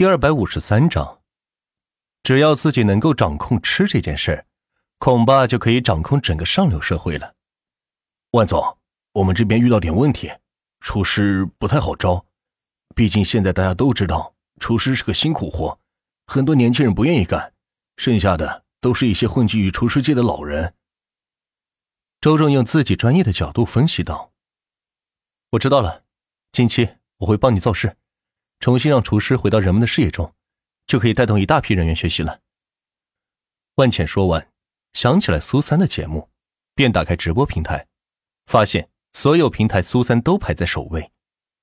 第二百五十三章，只要自己能够掌控吃这件事儿，恐怕就可以掌控整个上流社会了。万总，我们这边遇到点问题，厨师不太好招。毕竟现在大家都知道，厨师是个辛苦活，很多年轻人不愿意干，剩下的都是一些混迹于厨师界的老人。周正用自己专业的角度分析道：“我知道了，近期我会帮你造势。”重新让厨师回到人们的视野中，就可以带动一大批人员学习了。万浅说完，想起来苏三的节目，便打开直播平台，发现所有平台苏三都排在首位，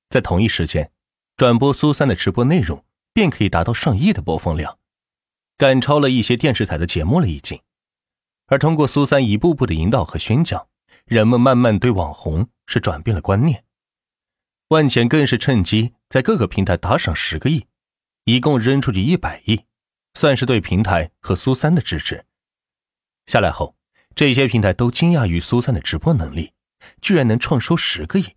在同一时间转播苏三的直播内容，便可以达到上亿的播放量，赶超了一些电视台的节目了已经。而通过苏三一步步的引导和宣讲，人们慢慢对网红是转变了观念。万钱更是趁机在各个平台打赏十个亿，一共扔出去一百亿，算是对平台和苏三的支持。下来后，这些平台都惊讶于苏三的直播能力，居然能创收十个亿。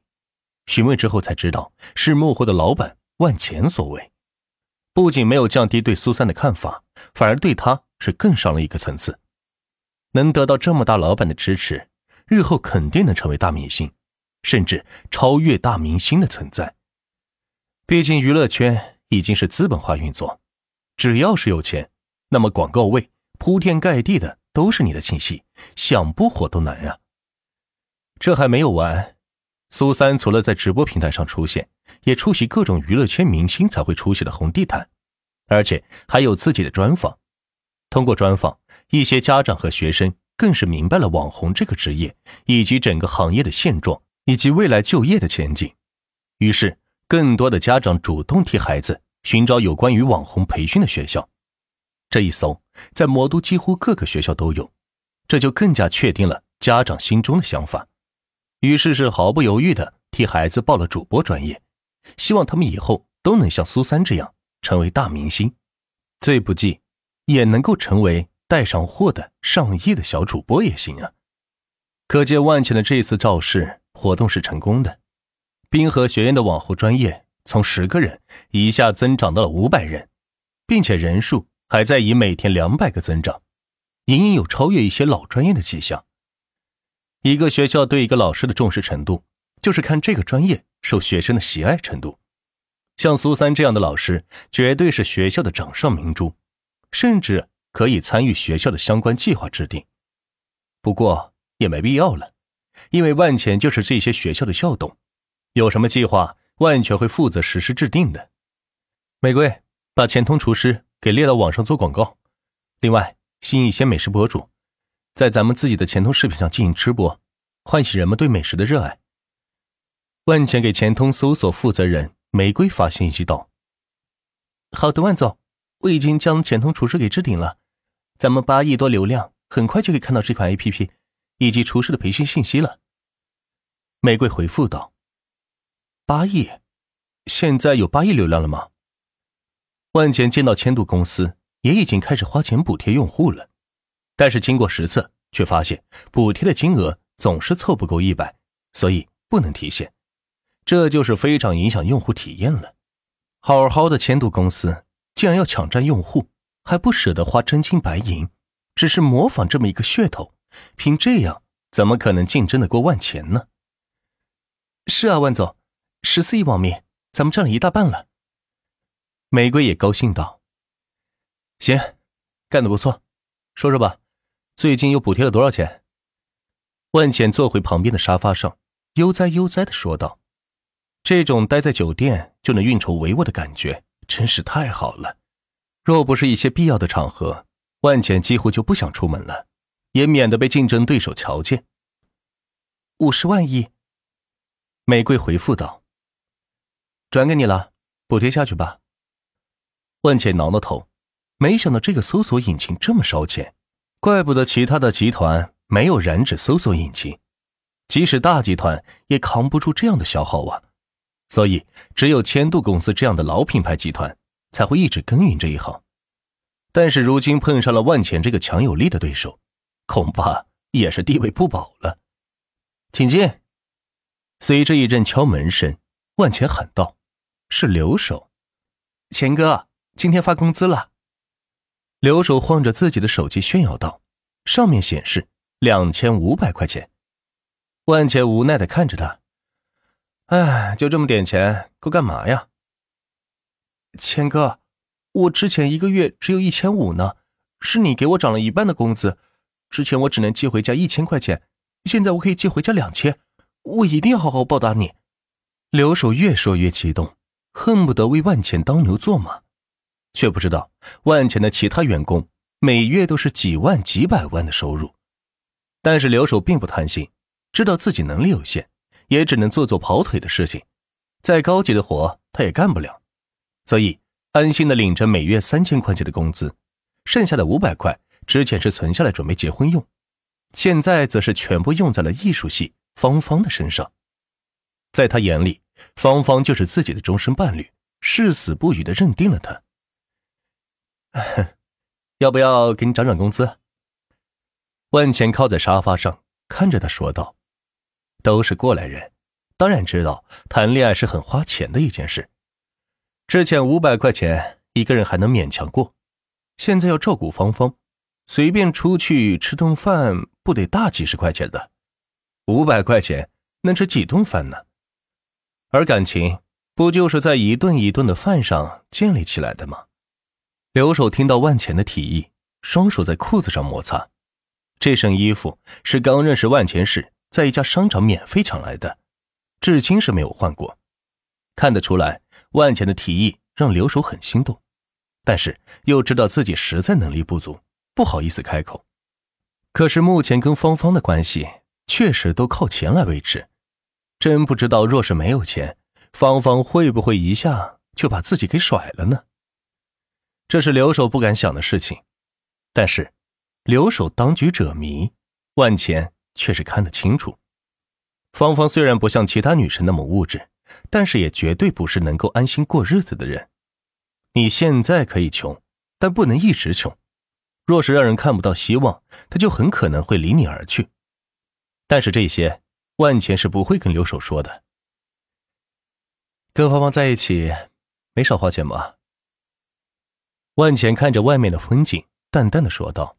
询问之后才知道，是幕后的老板万钱所为。不仅没有降低对苏三的看法，反而对他是更上了一个层次。能得到这么大老板的支持，日后肯定能成为大明星。甚至超越大明星的存在。毕竟娱乐圈已经是资本化运作，只要是有钱，那么广告位铺天盖地的都是你的信息，想不火都难啊！这还没有完，苏三除了在直播平台上出现，也出席各种娱乐圈明星才会出席的红地毯，而且还有自己的专访。通过专访，一些家长和学生更是明白了网红这个职业以及整个行业的现状。以及未来就业的前景，于是更多的家长主动替孩子寻找有关于网红培训的学校。这一搜，在魔都几乎各个学校都有，这就更加确定了家长心中的想法。于是是毫不犹豫的替孩子报了主播专业，希望他们以后都能像苏三这样成为大明星，最不济也能够成为带上货的上亿的小主播也行啊！可见万钱的这次造势。活动是成功的，滨河学院的网红专业从十个人一下增长到了五百人，并且人数还在以每天两百个增长，隐隐有超越一些老专业的迹象。一个学校对一个老师的重视程度，就是看这个专业受学生的喜爱程度。像苏三这样的老师，绝对是学校的掌上明珠，甚至可以参与学校的相关计划制定。不过也没必要了。因为万钱就是这些学校的校董，有什么计划，万全会负责实施制定的。玫瑰把钱通厨师给列到网上做广告，另外吸引一些美食博主，在咱们自己的钱通视频上进行吃播，唤起人们对美食的热爱。万钱给钱通搜索负责人玫瑰发信息道：“好的，万总，我已经将钱通厨师给置顶了，咱们八亿多流量，很快就可以看到这款 APP。”以及厨师的培训信息了。玫瑰回复道：“八亿，现在有八亿流量了吗？”万钱见到千度公司也已经开始花钱补贴用户了，但是经过实测，却发现补贴的金额总是凑不够一百，所以不能提现。这就是非常影响用户体验了。好好的千度公司竟然要抢占用户，还不舍得花真金白银，只是模仿这么一个噱头。凭这样，怎么可能竞争得过万钱呢？是啊，万总，十四亿网民，咱们占了一大半了。玫瑰也高兴道：“行，干得不错，说说吧，最近又补贴了多少钱？”万钱坐回旁边的沙发上，悠哉悠哉的说道：“这种待在酒店就能运筹帷幄的感觉，真是太好了。若不是一些必要的场合，万钱几乎就不想出门了。”也免得被竞争对手瞧见。五十万亿，玫瑰回复道：“转给你了，补贴下去吧。”万茜挠挠头，没想到这个搜索引擎这么烧钱，怪不得其他的集团没有燃脂搜索引擎，即使大集团也扛不住这样的消耗啊！所以只有千度公司这样的老品牌集团才会一直耕耘这一行。但是如今碰上了万钱这个强有力的对手。恐怕也是地位不保了，请进。随着一阵敲门声，万钱喊道：“是留守，钱哥，今天发工资了。刘守晃着自己的手机炫耀道，上面显示两千五百块钱。万钱无奈的看着他，哎，就这么点钱，够干嘛呀？钱哥，我之前一个月只有一千五呢，是你给我涨了一半的工资。之前我只能寄回家一千块钱，现在我可以寄回家两千，我一定要好好报答你。刘守越说越激动，恨不得为万钱当牛做马，却不知道万钱的其他员工每月都是几万、几百万的收入。但是刘守并不贪心，知道自己能力有限，也只能做做跑腿的事情，再高级的活他也干不了，所以安心的领着每月三千块钱的工资，剩下的五百块。之前是存下来准备结婚用，现在则是全部用在了艺术系芳芳的身上。在他眼里，芳芳就是自己的终身伴侣，誓死不渝的认定了他。要不要给你涨涨工资？万钱靠在沙发上，看着他说道：“都是过来人，当然知道谈恋爱是很花钱的一件事。之前五百块钱一个人还能勉强过，现在要照顾芳芳。”随便出去吃顿饭不得大几十块钱的，五百块钱能吃几顿饭呢？而感情不就是在一顿一顿的饭上建立起来的吗？刘守听到万钱的提议，双手在裤子上摩擦。这身衣服是刚认识万钱时在一家商场免费抢来的，至今是没有换过。看得出来，万钱的提议让刘守很心动，但是又知道自己实在能力不足。不好意思开口，可是目前跟芳芳的关系确实都靠钱来维持，真不知道若是没有钱，芳芳会不会一下就把自己给甩了呢？这是留守不敢想的事情。但是，留守当局者迷，万钱却是看得清楚。芳芳虽然不像其他女生那么物质，但是也绝对不是能够安心过日子的人。你现在可以穷，但不能一直穷。若是让人看不到希望，他就很可能会离你而去。但是这些，万钱是不会跟刘守说的。跟芳芳在一起，没少花钱吧？万钱看着外面的风景，淡淡的说道：“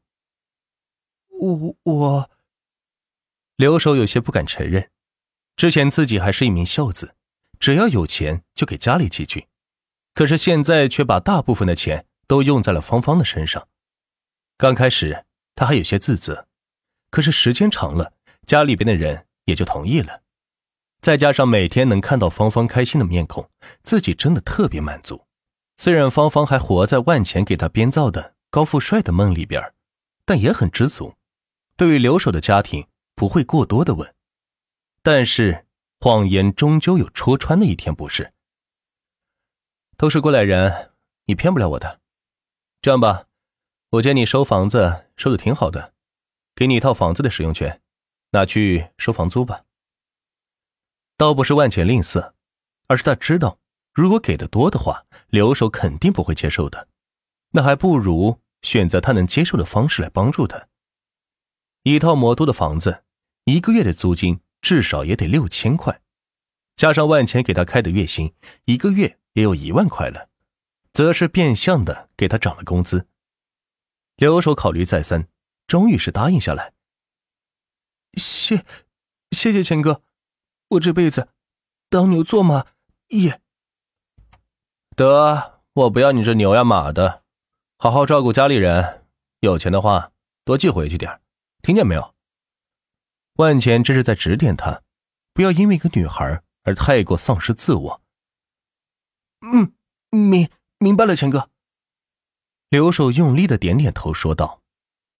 我我。”刘守有些不敢承认，之前自己还是一名孝子，只要有钱就给家里寄去，可是现在却把大部分的钱都用在了芳芳的身上。刚开始他还有些自责，可是时间长了，家里边的人也就同意了。再加上每天能看到芳芳开心的面孔，自己真的特别满足。虽然芳芳还活在万钱给他编造的高富帅的梦里边，但也很知足。对于留守的家庭，不会过多的问。但是谎言终究有戳穿的一天，不是？都是过来人，你骗不了我的。这样吧。我见你收房子收的挺好的，给你一套房子的使用权，拿去收房租吧。倒不是万钱吝啬，而是他知道，如果给的多的话，留守肯定不会接受的。那还不如选择他能接受的方式来帮助他。一套魔都的房子，一个月的租金至少也得六千块，加上万钱给他开的月薪，一个月也有一万块了，则是变相的给他涨了工资。留守考虑再三，终于是答应下来。谢，谢谢钱哥，我这辈子当牛做马也。得，我不要你这牛呀马的，好好照顾家里人，有钱的话多寄回去点听见没有？万钱这是在指点他，不要因为一个女孩而太过丧失自我。嗯，明明白了，钱哥。刘守用力的点点头，说道。